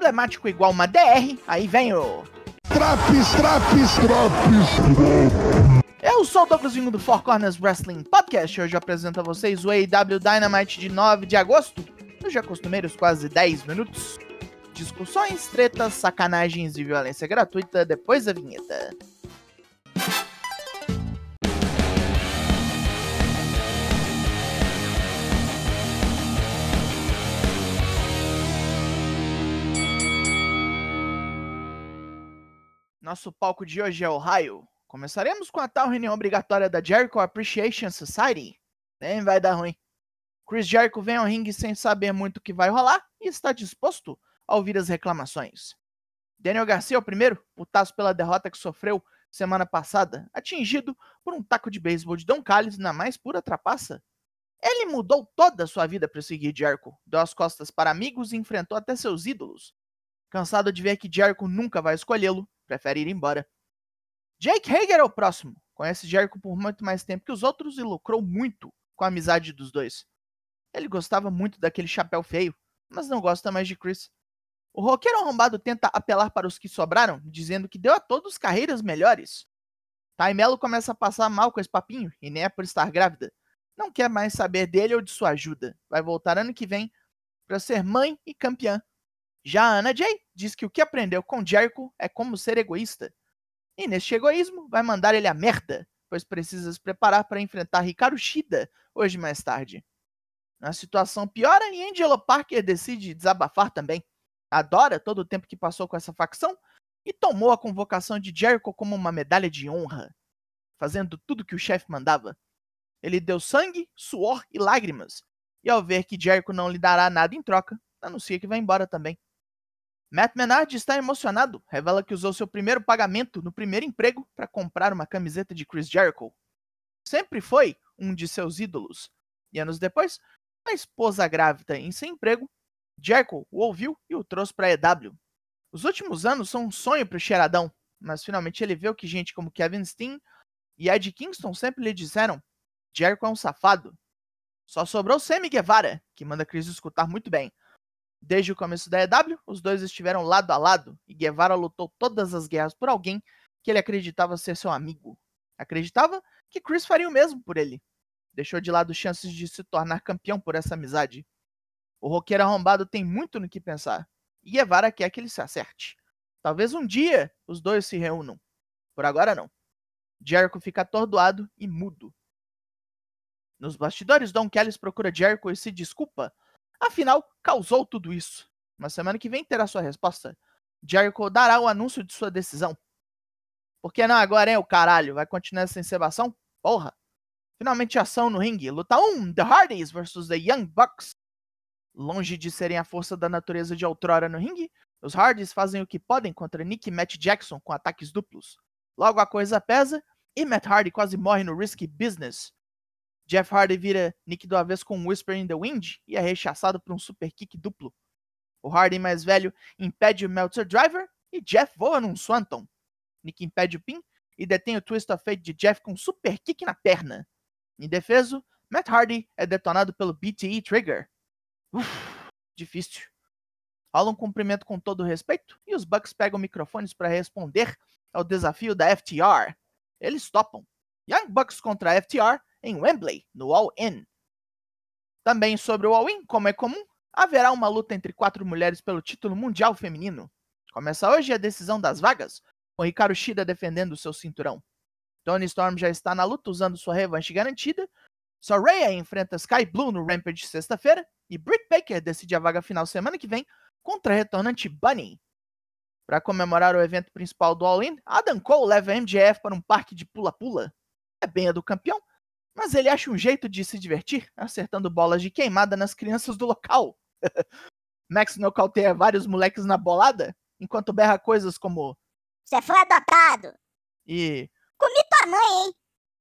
problemático igual uma DR, aí vem o. Traps, traps, traps. Eu sou o Douglas Vingo do Four Corners Wrestling Podcast. Hoje eu apresento a vocês o AEW Dynamite de 9 de agosto, nos já costumeiros quase 10 minutos. Discussões, tretas, sacanagens e violência gratuita depois da vinheta. Nosso palco de hoje é Ohio. Começaremos com a tal reunião obrigatória da Jericho Appreciation Society. Nem vai dar ruim. Chris Jericho vem ao ringue sem saber muito o que vai rolar e está disposto a ouvir as reclamações. Daniel Garcia é o primeiro, putaço pela derrota que sofreu semana passada, atingido por um taco de beisebol de Don Callis na mais pura trapaça. Ele mudou toda a sua vida para seguir Jericho, deu as costas para amigos e enfrentou até seus ídolos. Cansado de ver que Jericho nunca vai escolhê-lo, prefere ir embora. Jake Hager é o próximo. Conhece Jericho por muito mais tempo que os outros e lucrou muito com a amizade dos dois. Ele gostava muito daquele chapéu feio, mas não gosta mais de Chris. O roqueiro arrombado tenta apelar para os que sobraram, dizendo que deu a todos carreiras melhores. Taimelo começa a passar mal com esse papinho, e nem é por estar grávida. Não quer mais saber dele ou de sua ajuda. Vai voltar ano que vem para ser mãe e campeã. Já a Anna Jay diz que o que aprendeu com Jericho é como ser egoísta. E neste egoísmo, vai mandar ele a merda, pois precisa se preparar para enfrentar Ricardo Shida hoje mais tarde. A situação piora e Angelo Parker decide desabafar também. Adora todo o tempo que passou com essa facção e tomou a convocação de Jericho como uma medalha de honra, fazendo tudo que o chefe mandava. Ele deu sangue, suor e lágrimas, e ao ver que Jericho não lhe dará nada em troca, anuncia que vai embora também. Matt Menard está emocionado, revela que usou seu primeiro pagamento no primeiro emprego para comprar uma camiseta de Chris Jericho. Sempre foi um de seus ídolos. E anos depois, a esposa grávida em sem emprego, Jericho o ouviu e o trouxe para a EW. Os últimos anos são um sonho para o Cheiradão, mas finalmente ele vê o que gente como Kevin Steen e Ed Kingston sempre lhe disseram: Jericho é um safado. Só sobrou Sammy Guevara, que manda Chris escutar muito bem. Desde o começo da EW, os dois estiveram lado a lado e Guevara lutou todas as guerras por alguém que ele acreditava ser seu amigo. Acreditava que Chris faria o mesmo por ele. Deixou de lado chances de se tornar campeão por essa amizade. O roqueiro arrombado tem muito no que pensar e Guevara quer que ele se acerte. Talvez um dia os dois se reúnam. Por agora não. Jericho fica atordoado e mudo. Nos bastidores, Don Kelly procura Jericho e se desculpa Afinal, causou tudo isso. Na semana que vem terá sua resposta. Jericho dará o anúncio de sua decisão. Por que não agora, hein, o caralho? Vai continuar essa encebação? Porra! Finalmente ação no ringue. Luta 1, The Hardys vs The Young Bucks. Longe de serem a força da natureza de outrora no ringue, os Hardys fazem o que podem contra Nick e Matt Jackson com ataques duplos. Logo a coisa pesa e Matt Hardy quase morre no Risky Business, Jeff Hardy vira Nick do avesso com um Whisper in the Wind e é rechaçado por um super kick duplo. O Hardy mais velho impede o Meltzer Driver e Jeff voa num Swanton. Nick impede o pin e detém o Twist of Fate de Jeff com um super kick na perna. Em defeso, Matt Hardy é detonado pelo BTE Trigger. Uf, difícil. Rola um cumprimento com todo respeito e os Bucks pegam microfones para responder ao desafio da FTR. Eles topam. Young Bucks contra FTR em Wembley, no All-In. Também sobre o All-In, como é comum, haverá uma luta entre quatro mulheres pelo título mundial feminino. Começa hoje a decisão das vagas, com Hikaru Shida defendendo seu cinturão. Tony Storm já está na luta usando sua revanche garantida. Soraya enfrenta Sky Blue no Rampage sexta-feira. E Britt Baker decide a vaga final semana que vem contra a retornante Bunny. Para comemorar o evento principal do All-In, Adam Cole leva MJF para um parque de pula-pula. É bem a do campeão, mas ele acha um jeito de se divertir, acertando bolas de queimada nas crianças do local. Max nocauteia vários moleques na bolada, enquanto berra coisas como Você foi adotado! E. Comi tua mãe, hein?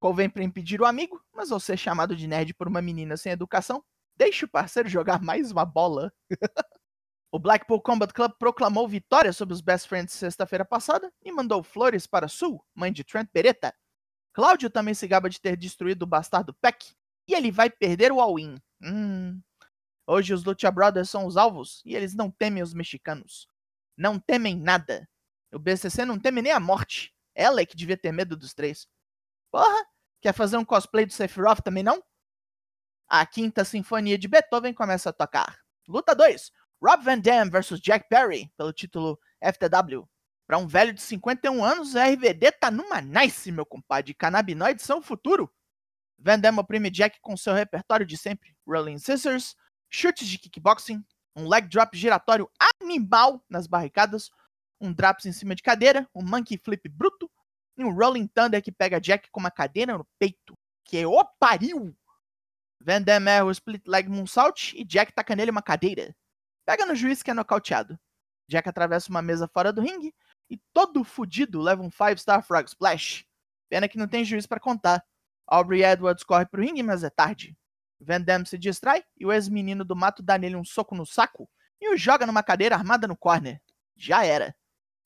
Convém para impedir o amigo, mas ao ser chamado de nerd por uma menina sem educação, deixe o parceiro jogar mais uma bola. o Blackpool Combat Club proclamou vitória sobre os Best Friends sexta-feira passada e mandou flores para Sue, mãe de Trent Beretta, Cláudio também se gaba de ter destruído o bastardo Peck e ele vai perder o all-in. Hum. Hoje os Lucha Brothers são os alvos e eles não temem os mexicanos. não temem nada. O BCC não teme nem a morte. Ela é que devia ter medo dos três. Porra, quer fazer um cosplay do Sephiroth também não? A quinta sinfonia de Beethoven começa a tocar. Luta 2. Rob Van Dam versus Jack Perry pelo título FTW. Para um velho de 51 anos, a RVD tá numa nice, meu compadre. Canabinoides são o futuro. Van Damme oprime Jack com seu repertório de sempre. Rolling Scissors, chutes de kickboxing, um leg drop giratório animal nas barricadas, um drops em cima de cadeira, um monkey flip bruto e um rolling thunder que pega Jack com uma cadeira no peito. Que o pariu! Van Damme erra o split leg moonsault e Jack taca nele uma cadeira. Pega no juiz que é nocauteado. Jack atravessa uma mesa fora do ringue e todo fudido leva um 5-star frog splash. Pena que não tem juiz para contar. Aubrey Edwards corre pro ringue, mas é tarde. Van Damme se distrai e o ex-menino do mato dá nele um soco no saco e o joga numa cadeira armada no corner. Já era.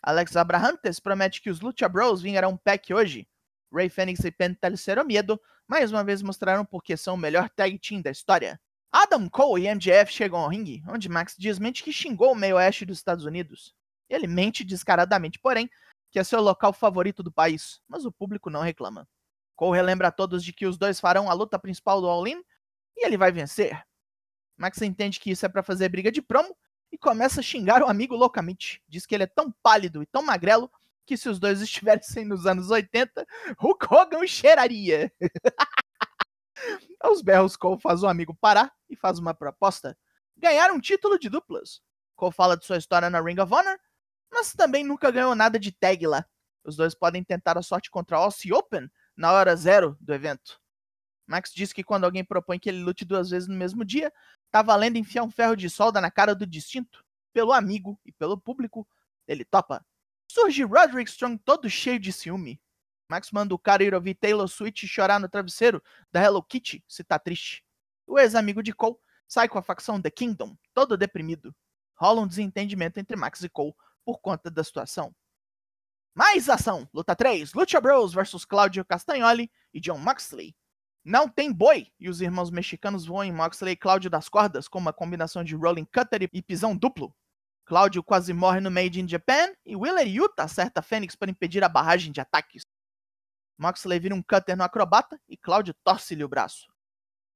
Alex Abrahantes promete que os Lucha Bros vingarão um pack hoje. Ray Fênix e Pentelicero Miedo mais uma vez mostraram porque são o melhor tag team da história. Adam Cole e MJF chegam ao ringue, onde Max desmente que xingou o meio oeste dos Estados Unidos. Ele mente descaradamente, porém, que é seu local favorito do país, mas o público não reclama. Cole relembra a todos de que os dois farão a luta principal do All-In e ele vai vencer. Max entende que isso é para fazer briga de promo e começa a xingar o amigo loucamente. Diz que ele é tão pálido e tão magrelo que se os dois estivessem nos anos 80, Hulk Hogan cheiraria. Aos berros, Cole faz o amigo parar e faz uma proposta: ganhar um título de duplas. Cole fala de sua história na Ring of Honor, mas também nunca ganhou nada de tag lá. Os dois podem tentar a sorte contra Aussie Open na hora zero do evento. Max diz que quando alguém propõe que ele lute duas vezes no mesmo dia, tá valendo enfiar um ferro de solda na cara do distinto. Pelo amigo e pelo público, ele topa. Surge Roderick Strong todo cheio de ciúme. Max manda o cara ir ouvir Taylor Swift chorar no travesseiro da Hello Kitty se tá triste. O ex-amigo de Cole sai com a facção The Kingdom, todo deprimido. Rola um desentendimento entre Max e Cole por conta da situação. Mais ação! Luta 3: Lucha Bros vs Claudio Castagnoli e John Moxley. Não tem boi! E os irmãos mexicanos voam em Moxley e Claudio das cordas com uma combinação de rolling cutter e pisão duplo. Claudio quase morre no Made in Japan e Willer Yuta acerta Fênix para impedir a barragem de ataques. Moxley vira um cutter no acrobata e Claudio torce-lhe o braço.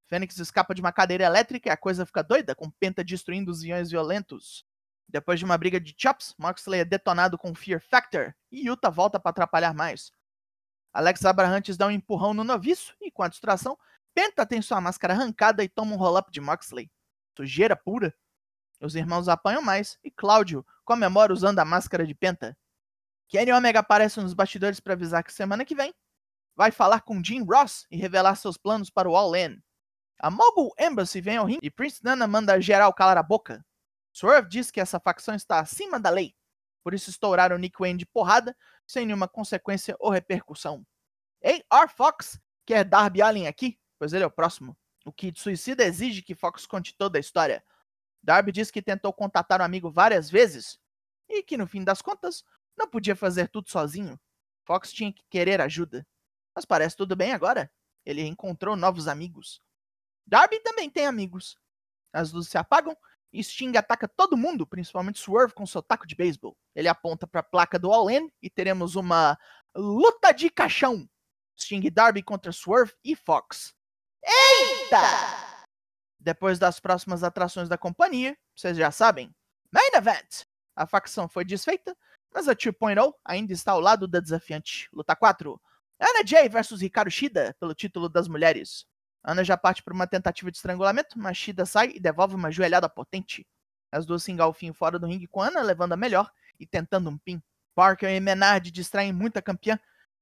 Fênix escapa de uma cadeira elétrica e a coisa fica doida, com Penta destruindo os iões violentos. Depois de uma briga de chops, Moxley é detonado com Fear Factor e Yuta volta para atrapalhar mais. Alex Abrahantes dá um empurrão no noviço e, com a distração, Penta tem sua máscara arrancada e toma um roll-up de Moxley. Sujeira pura. Os irmãos apanham mais e Cláudio comemora usando a máscara de Penta. Kenny Omega aparece nos bastidores para avisar que semana que vem vai falar com Jim Ross e revelar seus planos para o All In. A Mobile Embassy vem ao ringue e Prince Nana manda geral calar a boca. Swerve diz que essa facção está acima da lei, por isso estouraram Nick Wayne de porrada, sem nenhuma consequência ou repercussão. A.R. Fox quer Darby Allen aqui, pois ele é o próximo. O Kid Suicida exige que Fox conte toda a história. Darby diz que tentou contatar o amigo várias vezes e que, no fim das contas, não podia fazer tudo sozinho. Fox tinha que querer ajuda. Mas parece tudo bem agora. Ele encontrou novos amigos. Darby também tem amigos. As luzes se apagam Sting ataca todo mundo, principalmente Swerve com seu taco de beisebol. Ele aponta para a placa do All In e teremos uma luta de caixão. Sting Darby contra Swerve e Fox. Eita! Depois das próximas atrações da companhia, vocês já sabem. Main Event! A facção foi desfeita, mas a 2.0 ainda está ao lado da desafiante. Luta 4. Anna Jay versus Ricardo Shida pelo título das mulheres. Ana já parte para uma tentativa de estrangulamento, mas Shida sai e devolve uma joelhada potente. As duas se engalfinham fora do ringue com Ana levando a melhor e tentando um pin. Parker e Menard distraem muito a campeã,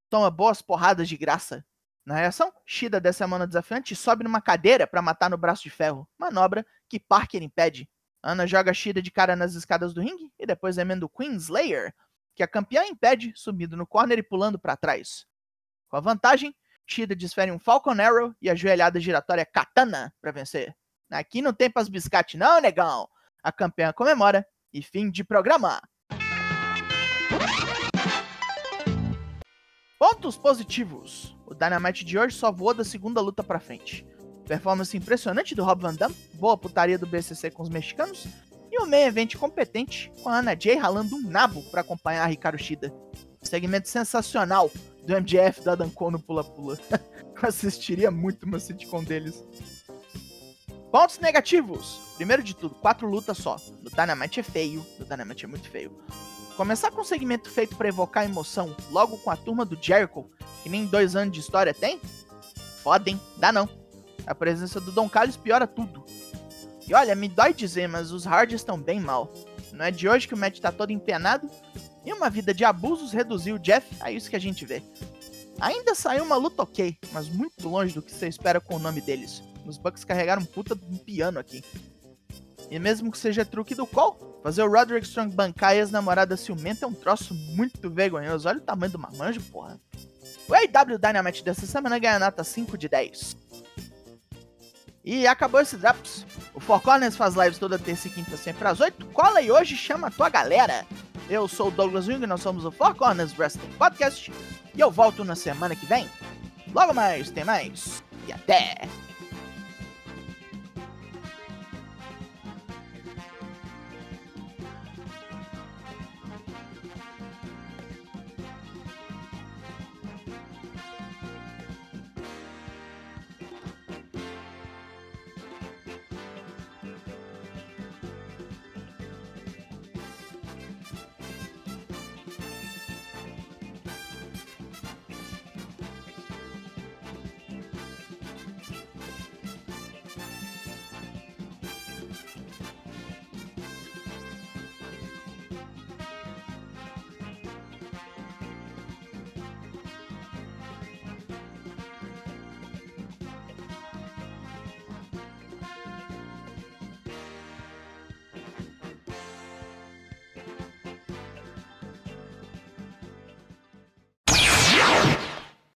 toma boas porradas de graça. Na reação, Shida desce a mão desafiante sobe numa cadeira para matar no braço de ferro, manobra que Parker impede. Ana joga Shida de cara nas escadas do ringue e depois emenda o Queen Slayer, que a campeã impede, subindo no corner e pulando para trás. Com a vantagem, Shida desfere um Falcon Arrow e a joelhada giratória Katana para vencer. Aqui não tem pras biscate não, negão. A campeã comemora e fim de programa. Pontos positivos. O Dynamite de hoje só voou da segunda luta pra frente. Performance impressionante do Rob Van Dam, boa putaria do BCC com os mexicanos e o main event competente, com a Ana Jay ralando um nabo para acompanhar a Hikaru Shida. Segmento sensacional do MJF da Danko no pula-pula. Eu assistiria muito uma sitcom deles. Pontos negativos. Primeiro de tudo, quatro lutas só. No Dynamite é feio, no Dynamite é muito feio. Começar com um segmento feito para evocar emoção, logo com a turma do Jericho, que nem dois anos de história tem? Foda, hein? Dá não. A presença do Don Carlos piora tudo. E olha, me dói dizer, mas os Hard estão bem mal. Não é de hoje que o match tá todo empenado. E uma vida de abusos reduziu o Jeff a isso que a gente vê. Ainda saiu uma luta ok, mas muito longe do que você espera com o nome deles. Os Bucks carregaram puta um piano aqui. E mesmo que seja truque do Cole, fazer o Roderick Strong bancar e as namoradas ciumenta é um troço muito vergonhoso. Olha o tamanho do marmanjo, porra. O AW Dynamite dessa semana ganha nota 5 de 10. E acabou esse Drops. O Four Corners faz lives toda terça e quinta, sempre às 8. Cola aí hoje chama a tua galera. Eu sou o Douglas Wing nós somos o Four Corners Wrestling Podcast. E eu volto na semana que vem. Logo mais, tem mais. E até!